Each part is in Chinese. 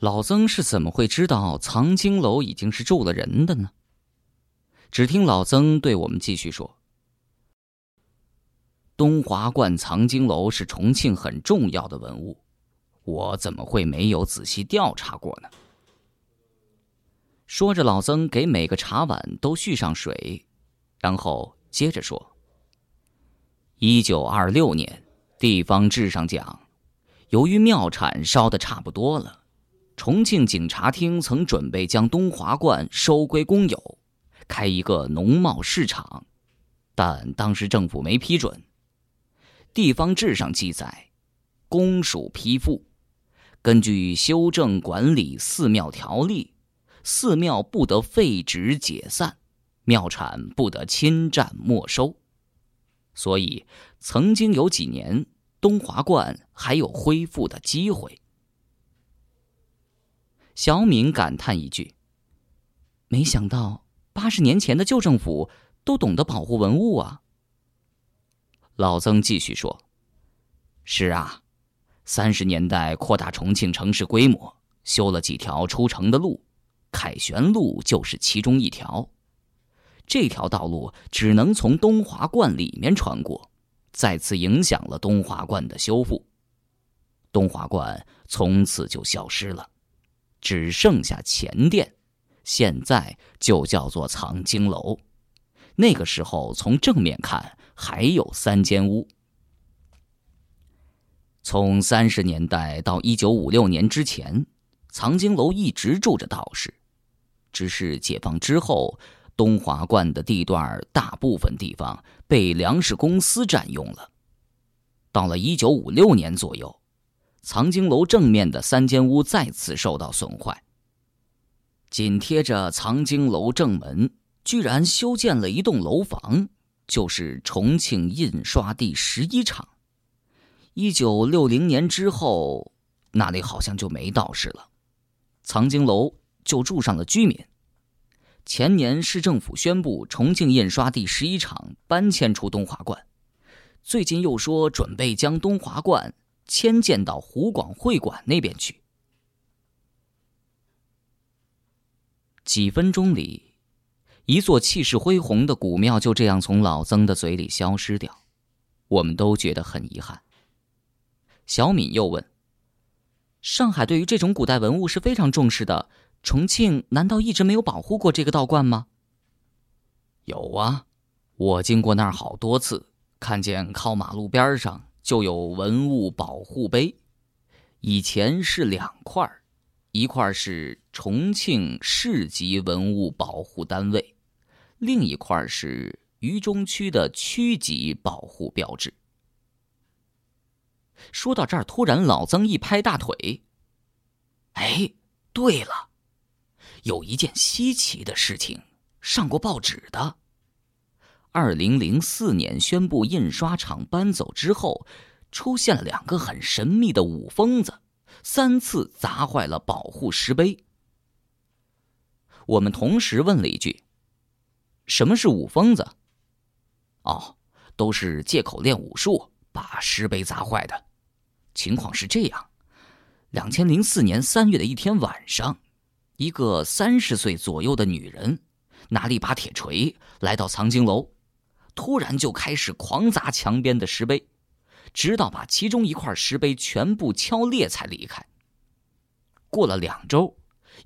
老曾是怎么会知道藏经楼已经是住了人的呢？只听老曾对我们继续说：“东华观藏经楼是重庆很重要的文物，我怎么会没有仔细调查过呢？”说着，老曾给每个茶碗都续上水，然后接着说：“一九二六年，地方志上讲，由于庙产烧的差不多了，重庆警察厅曾准备将东华观收归公有，开一个农贸市场，但当时政府没批准。地方志上记载，公署批复，根据修正管理寺庙条例。”寺庙不得废止解散，庙产不得侵占没收，所以曾经有几年东华观还有恢复的机会。小敏感叹一句：“没想到八十年前的旧政府都懂得保护文物啊。”老曾继续说：“是啊，三十年代扩大重庆城市规模，修了几条出城的路。”凯旋路就是其中一条，这条道路只能从东华观里面穿过，再次影响了东华观的修复。东华观从此就消失了，只剩下前殿，现在就叫做藏经楼。那个时候从正面看还有三间屋。从三十年代到一九五六年之前，藏经楼一直住着道士。只是解放之后，东华观的地段大部分地方被粮食公司占用了。到了一九五六年左右，藏经楼正面的三间屋再次受到损坏。紧贴着藏经楼正门，居然修建了一栋楼房，就是重庆印刷第十一厂。一九六零年之后，那里好像就没道士了，藏经楼。就住上了居民。前年市政府宣布重庆印刷第十一厂搬迁出东华观，最近又说准备将东华观迁建到湖广会馆那边去。几分钟里，一座气势恢宏的古庙就这样从老曾的嘴里消失掉，我们都觉得很遗憾。小敏又问：“上海对于这种古代文物是非常重视的。”重庆难道一直没有保护过这个道观吗？有啊，我经过那儿好多次，看见靠马路边上就有文物保护碑。以前是两块一块是重庆市级文物保护单位，另一块是渝中区的区级保护标志。说到这儿，突然老曾一拍大腿：“哎，对了！”有一件稀奇的事情，上过报纸的。二零零四年宣布印刷厂搬走之后，出现了两个很神秘的武疯子，三次砸坏了保护石碑。我们同时问了一句：“什么是武疯子？”哦，都是借口练武术把石碑砸坏的。情况是这样：两千零四年三月的一天晚上。一个三十岁左右的女人，拿了一把铁锤来到藏经楼，突然就开始狂砸墙边的石碑，直到把其中一块石碑全部敲裂才离开。过了两周，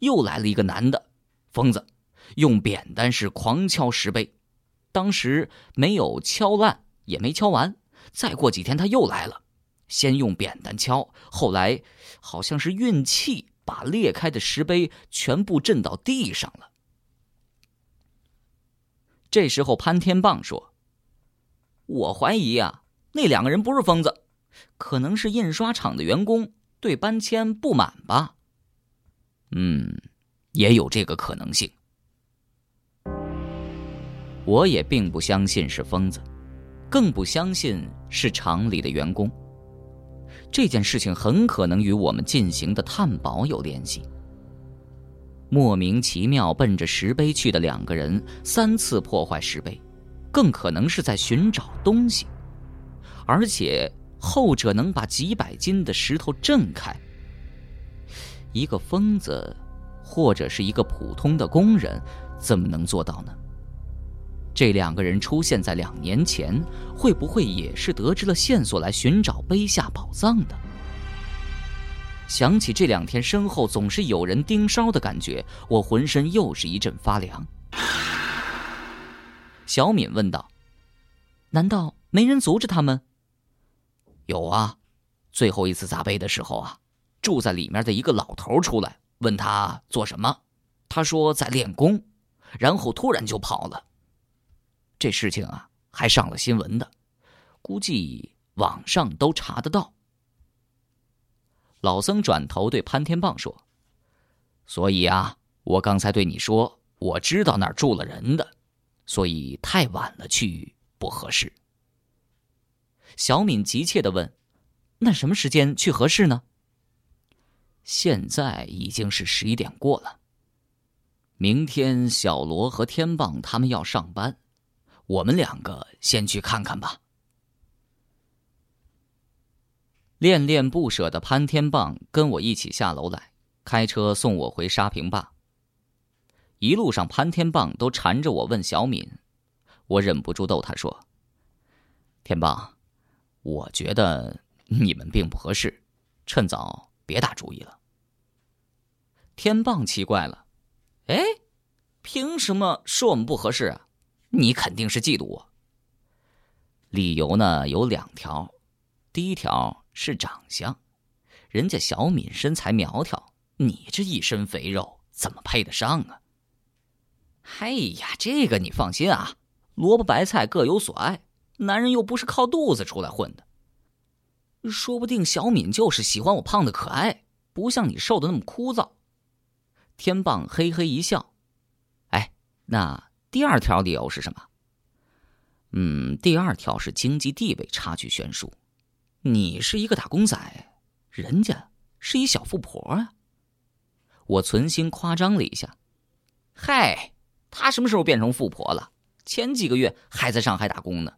又来了一个男的，疯子，用扁担是狂敲石碑，当时没有敲烂，也没敲完。再过几天他又来了，先用扁担敲，后来好像是运气。把裂开的石碑全部震到地上了。这时候，潘天棒说：“我怀疑啊，那两个人不是疯子，可能是印刷厂的员工对搬迁不满吧。”嗯，也有这个可能性。我也并不相信是疯子，更不相信是厂里的员工。这件事情很可能与我们进行的探宝有联系。莫名其妙奔着石碑去的两个人，三次破坏石碑，更可能是在寻找东西，而且后者能把几百斤的石头震开。一个疯子，或者是一个普通的工人，怎么能做到呢？这两个人出现在两年前，会不会也是得知了线索来寻找碑下宝藏的？想起这两天身后总是有人盯梢的感觉，我浑身又是一阵发凉。小敏问道：“难道没人阻止他们？”“有啊，最后一次砸碑的时候啊，住在里面的一个老头出来问他做什么，他说在练功，然后突然就跑了。这事情啊，还上了新闻的，估计网上都查得到。”老僧转头对潘天棒说：“所以啊，我刚才对你说，我知道那儿住了人的，所以太晚了去不合适。”小敏急切的问：“那什么时间去合适呢？”现在已经是十一点过了。明天小罗和天棒他们要上班，我们两个先去看看吧。恋恋不舍的潘天棒跟我一起下楼来，开车送我回沙坪坝。一路上，潘天棒都缠着我问小敏，我忍不住逗他说：“天棒，我觉得你们并不合适，趁早别打主意了。”天棒奇怪了：“哎，凭什么说我们不合适啊？你肯定是嫉妒我。理由呢有两条，第一条。”是长相，人家小敏身材苗条，你这一身肥肉怎么配得上啊？哎呀，这个你放心啊，萝卜白菜各有所爱，男人又不是靠肚子出来混的。说不定小敏就是喜欢我胖的可爱，不像你瘦的那么枯燥。天棒嘿嘿一笑，哎，那第二条理由是什么？嗯，第二条是经济地位差距悬殊。你是一个打工仔，人家是一小富婆啊。我存心夸张了一下，嗨，她什么时候变成富婆了？前几个月还在上海打工呢。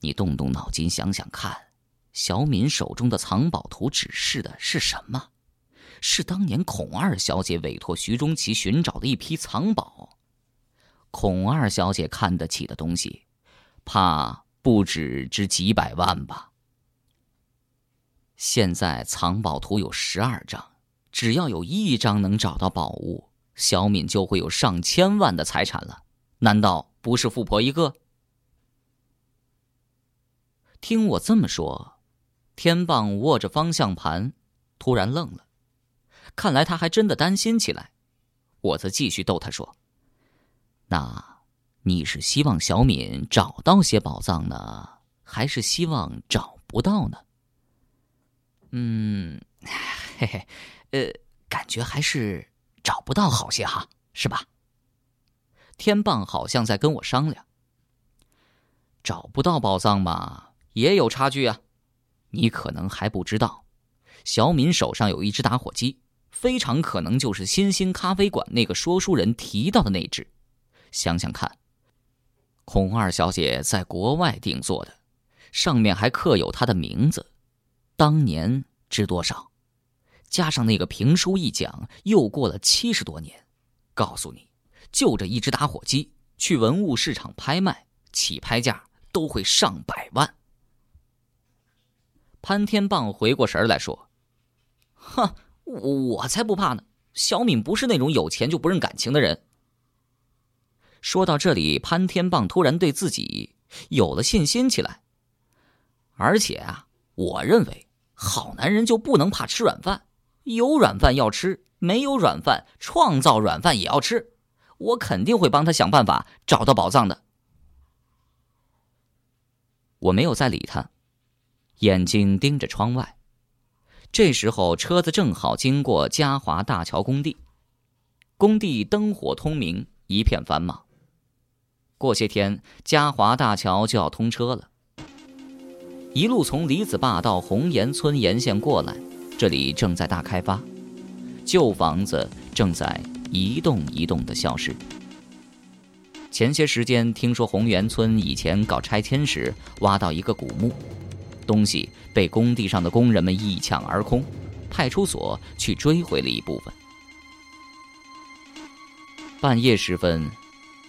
你动动脑筋想想看，小敏手中的藏宝图指示的是什么？是当年孔二小姐委托徐中奇寻找的一批藏宝。孔二小姐看得起的东西，怕不止值几百万吧。现在藏宝图有十二张，只要有一张能找到宝物，小敏就会有上千万的财产了。难道不是富婆一个？听我这么说，天棒握着方向盘，突然愣了，看来他还真的担心起来。我则继续逗他说：“那你是希望小敏找到些宝藏呢，还是希望找不到呢？”嗯，嘿嘿，呃，感觉还是找不到好些哈，是吧？天棒好像在跟我商量。找不到宝藏嘛，也有差距啊。你可能还不知道，小敏手上有一只打火机，非常可能就是新兴咖啡馆那个说书人提到的那只。想想看，孔二小姐在国外定做的，上面还刻有她的名字。当年值多少？加上那个评书一讲，又过了七十多年。告诉你，就这一只打火机，去文物市场拍卖，起拍价都会上百万。潘天棒回过神来说：“哼，我才不怕呢！小敏不是那种有钱就不认感情的人。”说到这里，潘天棒突然对自己有了信心起来，而且啊。我认为，好男人就不能怕吃软饭，有软饭要吃，没有软饭，创造软饭也要吃。我肯定会帮他想办法找到宝藏的。我没有再理他，眼睛盯着窗外。这时候，车子正好经过嘉华大桥工地，工地灯火通明，一片繁忙。过些天，嘉华大桥就要通车了。一路从李子坝到红岩村沿线过来，这里正在大开发，旧房子正在一栋一栋的消失。前些时间听说红岩村以前搞拆迁时挖到一个古墓，东西被工地上的工人们一抢而空，派出所去追回了一部分。半夜时分，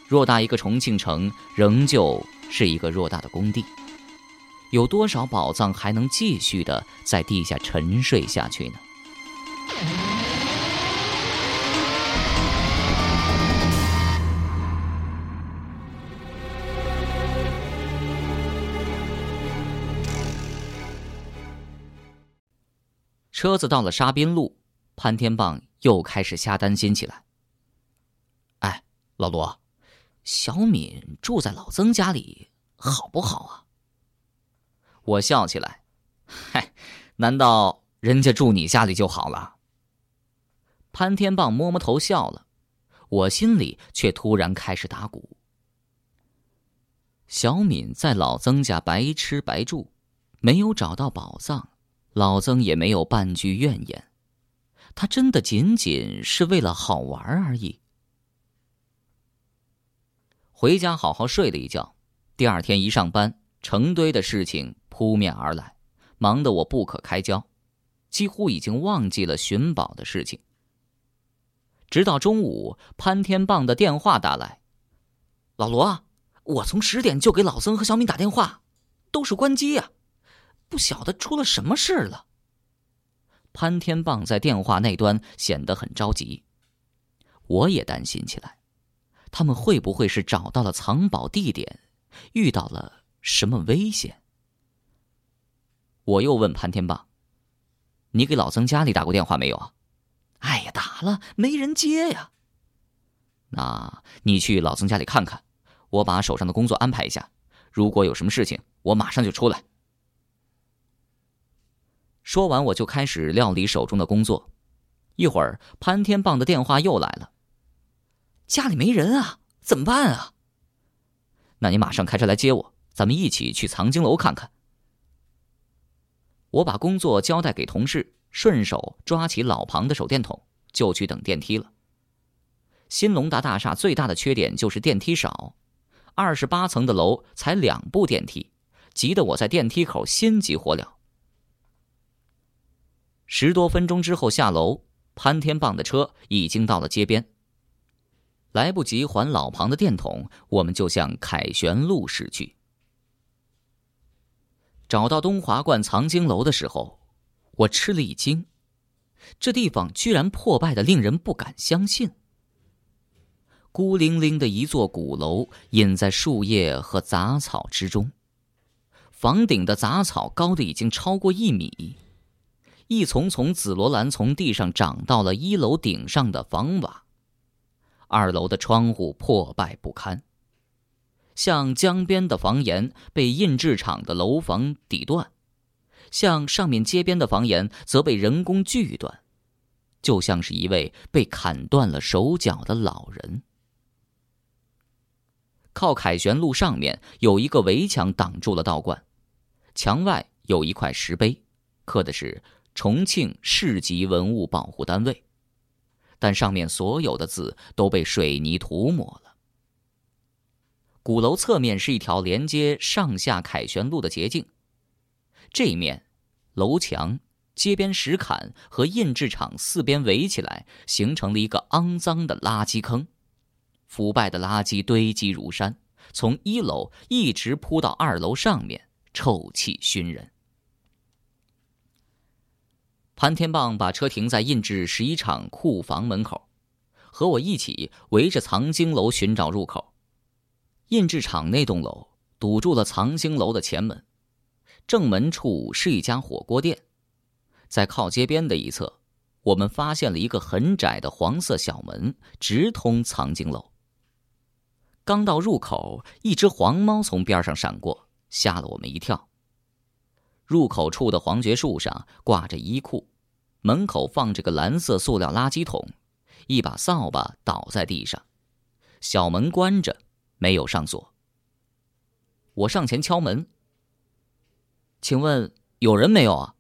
偌大一个重庆城，仍旧是一个偌大的工地。有多少宝藏还能继续的在地下沉睡下去呢？车子到了沙滨路，潘天棒又开始瞎担心起来。哎，老罗，小敏住在老曾家里，好不好啊？我笑起来，嗨，难道人家住你家里就好了？潘天棒摸摸头笑了，我心里却突然开始打鼓。小敏在老曾家白吃白住，没有找到宝藏，老曾也没有半句怨言，他真的仅仅是为了好玩而已。回家好好睡了一觉，第二天一上班，成堆的事情。扑面而来，忙得我不可开交，几乎已经忘记了寻宝的事情。直到中午，潘天棒的电话打来：“老罗，我从十点就给老曾和小敏打电话，都是关机呀，不晓得出了什么事了。”潘天棒在电话那端显得很着急，我也担心起来，他们会不会是找到了藏宝地点，遇到了什么危险？我又问潘天棒：“你给老曾家里打过电话没有啊？”“哎呀，打了，没人接呀。”“那你去老曾家里看看，我把手上的工作安排一下。如果有什么事情，我马上就出来。”说完，我就开始料理手中的工作。一会儿，潘天棒的电话又来了：“家里没人啊，怎么办啊？”“那你马上开车来接我，咱们一起去藏经楼看看。”我把工作交代给同事，顺手抓起老庞的手电筒，就去等电梯了。新龙达大厦最大的缺点就是电梯少，二十八层的楼才两部电梯，急得我在电梯口心急火燎。十多分钟之后下楼，潘天棒的车已经到了街边。来不及还老庞的电筒，我们就向凯旋路驶去。找到东华观藏经楼的时候，我吃了一惊，这地方居然破败的令人不敢相信。孤零零的一座古楼，隐在树叶和杂草之中，房顶的杂草高的已经超过一米，一丛丛紫罗兰从地上长到了一楼顶上的房瓦，二楼的窗户破败不堪。像江边的房檐被印制厂的楼房抵断，像上面街边的房檐则被人工锯断，就像是一位被砍断了手脚的老人。靠凯旋路上面有一个围墙挡住了道观，墙外有一块石碑，刻的是“重庆市级文物保护单位”，但上面所有的字都被水泥涂抹了。鼓楼侧面是一条连接上下凯旋路的捷径，这一面，楼墙、街边石坎和印制厂四边围起来，形成了一个肮脏的垃圾坑，腐败的垃圾堆积如山，从一楼一直铺到二楼上面，臭气熏人。潘天棒把车停在印制十一厂库房门口，和我一起围着藏经楼寻找入口。印制厂那栋楼堵住了藏经楼的前门，正门处是一家火锅店，在靠街边的一侧，我们发现了一个很窄的黄色小门，直通藏经楼。刚到入口，一只黄猫从边上闪过，吓了我们一跳。入口处的黄桷树上挂着衣裤，门口放着个蓝色塑料垃圾桶，一把扫把倒在地上，小门关着。没有上锁。我上前敲门，请问有人没有啊？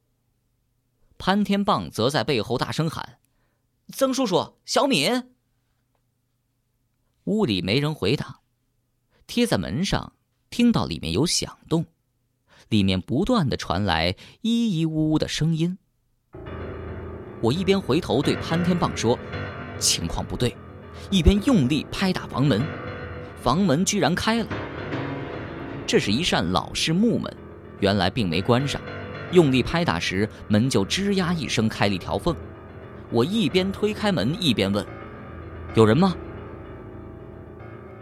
潘天棒则在背后大声喊：“曾叔叔，小敏。”屋里没人回答，贴在门上听到里面有响动，里面不断的传来咿咿呜呜的声音。我一边回头对潘天棒说：“情况不对。”一边用力拍打房门，房门居然开了。这是一扇老式木门，原来并没关上。用力拍打时，门就吱呀一声开了一条缝。我一边推开门，一边问：“有人吗？”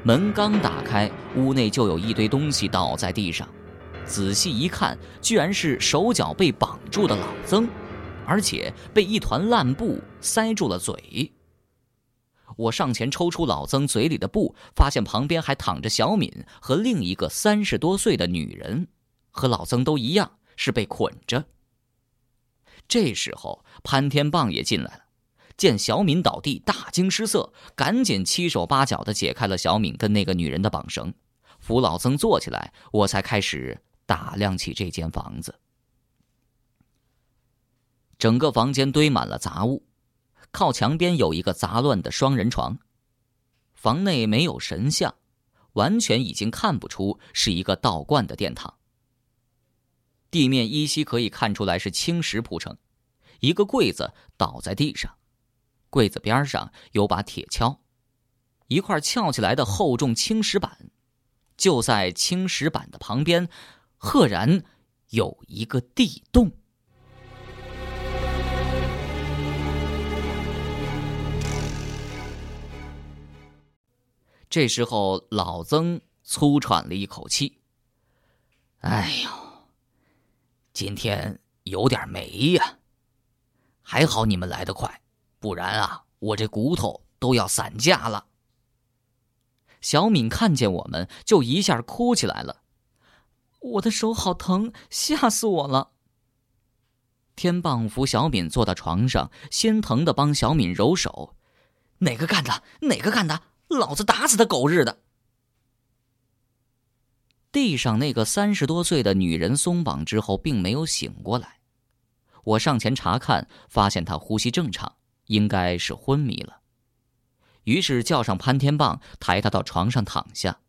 门刚打开，屋内就有一堆东西倒在地上。仔细一看，居然是手脚被绑住的老曾，而且被一团烂布塞住了嘴。我上前抽出老曾嘴里的布，发现旁边还躺着小敏和另一个三十多岁的女人，和老曾都一样是被捆着。这时候潘天棒也进来了，见小敏倒地，大惊失色，赶紧七手八脚的解开了小敏跟那个女人的绑绳，扶老曾坐起来，我才开始打量起这间房子。整个房间堆满了杂物。靠墙边有一个杂乱的双人床，房内没有神像，完全已经看不出是一个道观的殿堂。地面依稀可以看出来是青石铺成，一个柜子倒在地上，柜子边上有把铁锹，一块翘起来的厚重青石板，就在青石板的旁边，赫然有一个地洞。这时候，老曾粗喘了一口气：“哎呦，今天有点霉呀！还好你们来得快，不然啊，我这骨头都要散架了。”小敏看见我们，就一下哭起来了：“我的手好疼，吓死我了！”天棒扶小敏坐到床上，心疼的帮小敏揉手：“哪个干的？哪个干的？”老子打死他狗日的！地上那个三十多岁的女人松绑之后，并没有醒过来。我上前查看，发现她呼吸正常，应该是昏迷了。于是叫上潘天棒，抬她到床上躺下。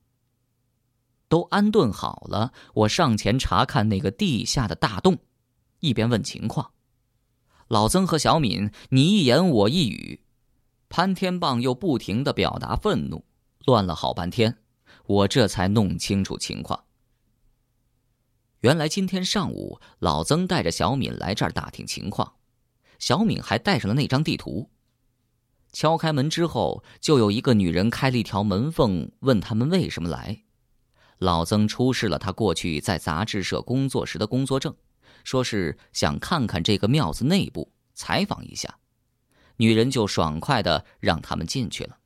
都安顿好了，我上前查看那个地下的大洞，一边问情况。老曾和小敏，你一言我一语。潘天棒又不停的表达愤怒，乱了好半天，我这才弄清楚情况。原来今天上午，老曾带着小敏来这儿打听情况，小敏还带上了那张地图。敲开门之后，就有一个女人开了一条门缝，问他们为什么来。老曾出示了他过去在杂志社工作时的工作证，说是想看看这个庙子内部，采访一下。女人就爽快的让他们进去了。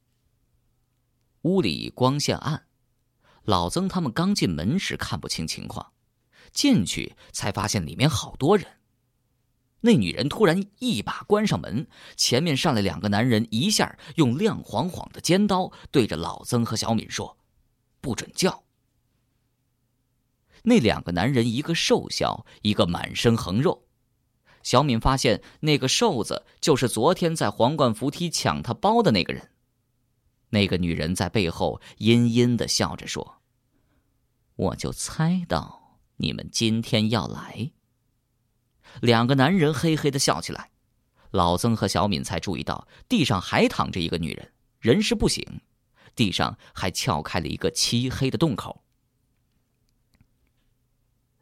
屋里光线暗，老曾他们刚进门时看不清情况，进去才发现里面好多人。那女人突然一把关上门，前面上来两个男人，一下用亮晃晃的尖刀对着老曾和小敏说：“不准叫。”那两个男人，一个瘦小，一个满身横肉。小敏发现那个瘦子就是昨天在皇冠扶梯抢她包的那个人。那个女人在背后阴阴的笑着说：“我就猜到你们今天要来。”两个男人嘿嘿的笑起来。老曾和小敏才注意到地上还躺着一个女人，人事不省，地上还撬开了一个漆黑的洞口。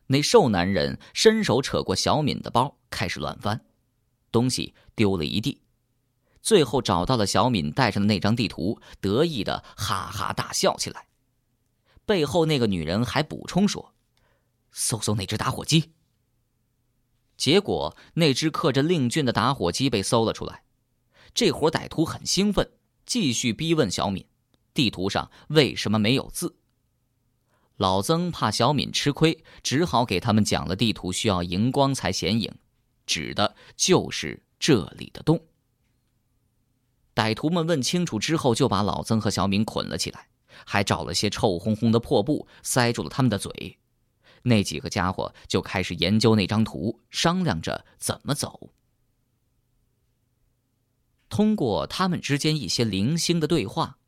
那瘦男人伸手扯过小敏的包，开始乱翻，东西丢了一地，最后找到了小敏带上的那张地图，得意的哈哈大笑起来。背后那个女人还补充说：“搜搜那只打火机。”结果那只刻着令俊的打火机被搜了出来，这伙歹徒很兴奋，继续逼问小敏：“地图上为什么没有字？”老曾怕小敏吃亏，只好给他们讲了地图需要荧光才显影，指的就是这里的洞。歹徒们问清楚之后，就把老曾和小敏捆了起来，还找了些臭烘烘的破布塞住了他们的嘴。那几个家伙就开始研究那张图，商量着怎么走。通过他们之间一些零星的对话，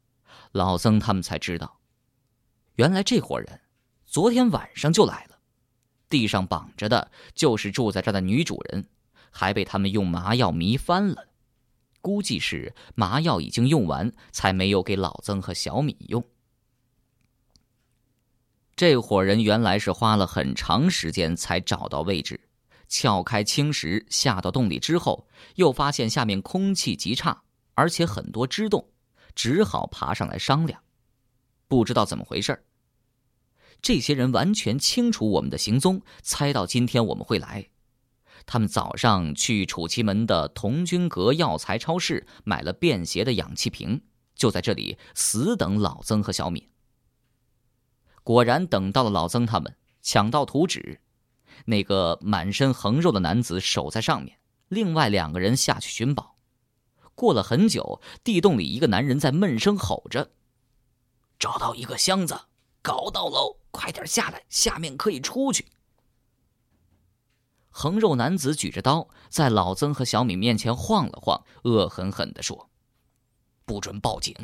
老曾他们才知道。原来这伙人昨天晚上就来了，地上绑着的就是住在这的女主人，还被他们用麻药迷翻了。估计是麻药已经用完，才没有给老曾和小敏用。这伙人原来是花了很长时间才找到位置，撬开青石下到洞里之后，又发现下面空气极差，而且很多支洞，只好爬上来商量。不知道怎么回事这些人完全清楚我们的行踪，猜到今天我们会来。他们早上去楚奇门的童军阁药材超市买了便携的氧气瓶，就在这里死等老曾和小敏。果然等到了老曾他们，抢到图纸，那个满身横肉的男子守在上面，另外两个人下去寻宝。过了很久，地洞里一个男人在闷声吼着：“找到一个箱子，搞到喽！快点下来，下面可以出去。”横肉男子举着刀，在老曾和小敏面前晃了晃，恶狠狠地说：“不准报警，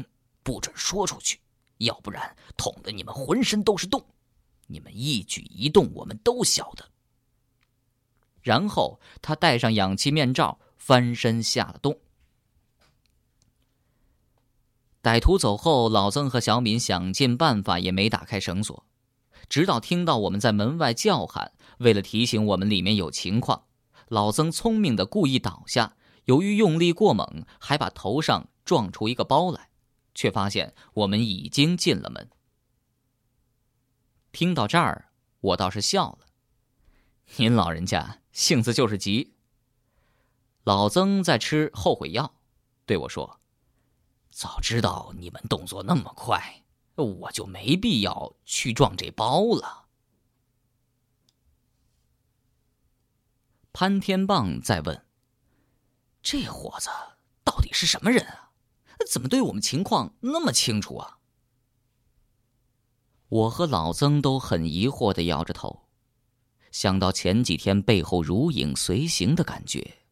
不准说出去，要不然捅得你们浑身都是洞，你们一举一动我们都晓得。”然后他戴上氧气面罩，翻身下了洞。歹徒走后，老曾和小敏想尽办法也没打开绳索，直到听到我们在门外叫喊。为了提醒我们里面有情况，老曾聪明的故意倒下，由于用力过猛，还把头上撞出一个包来，却发现我们已经进了门。听到这儿，我倒是笑了。您老人家性子就是急。老曾在吃后悔药，对我说：“早知道你们动作那么快，我就没必要去撞这包了。”潘天棒在问：“这伙子到底是什么人啊？怎么对我们情况那么清楚啊？”我和老曾都很疑惑的摇着头，想到前几天背后如影随形的感觉，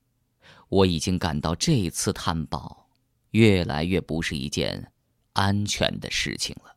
我已经感到这次探宝越来越不是一件安全的事情了。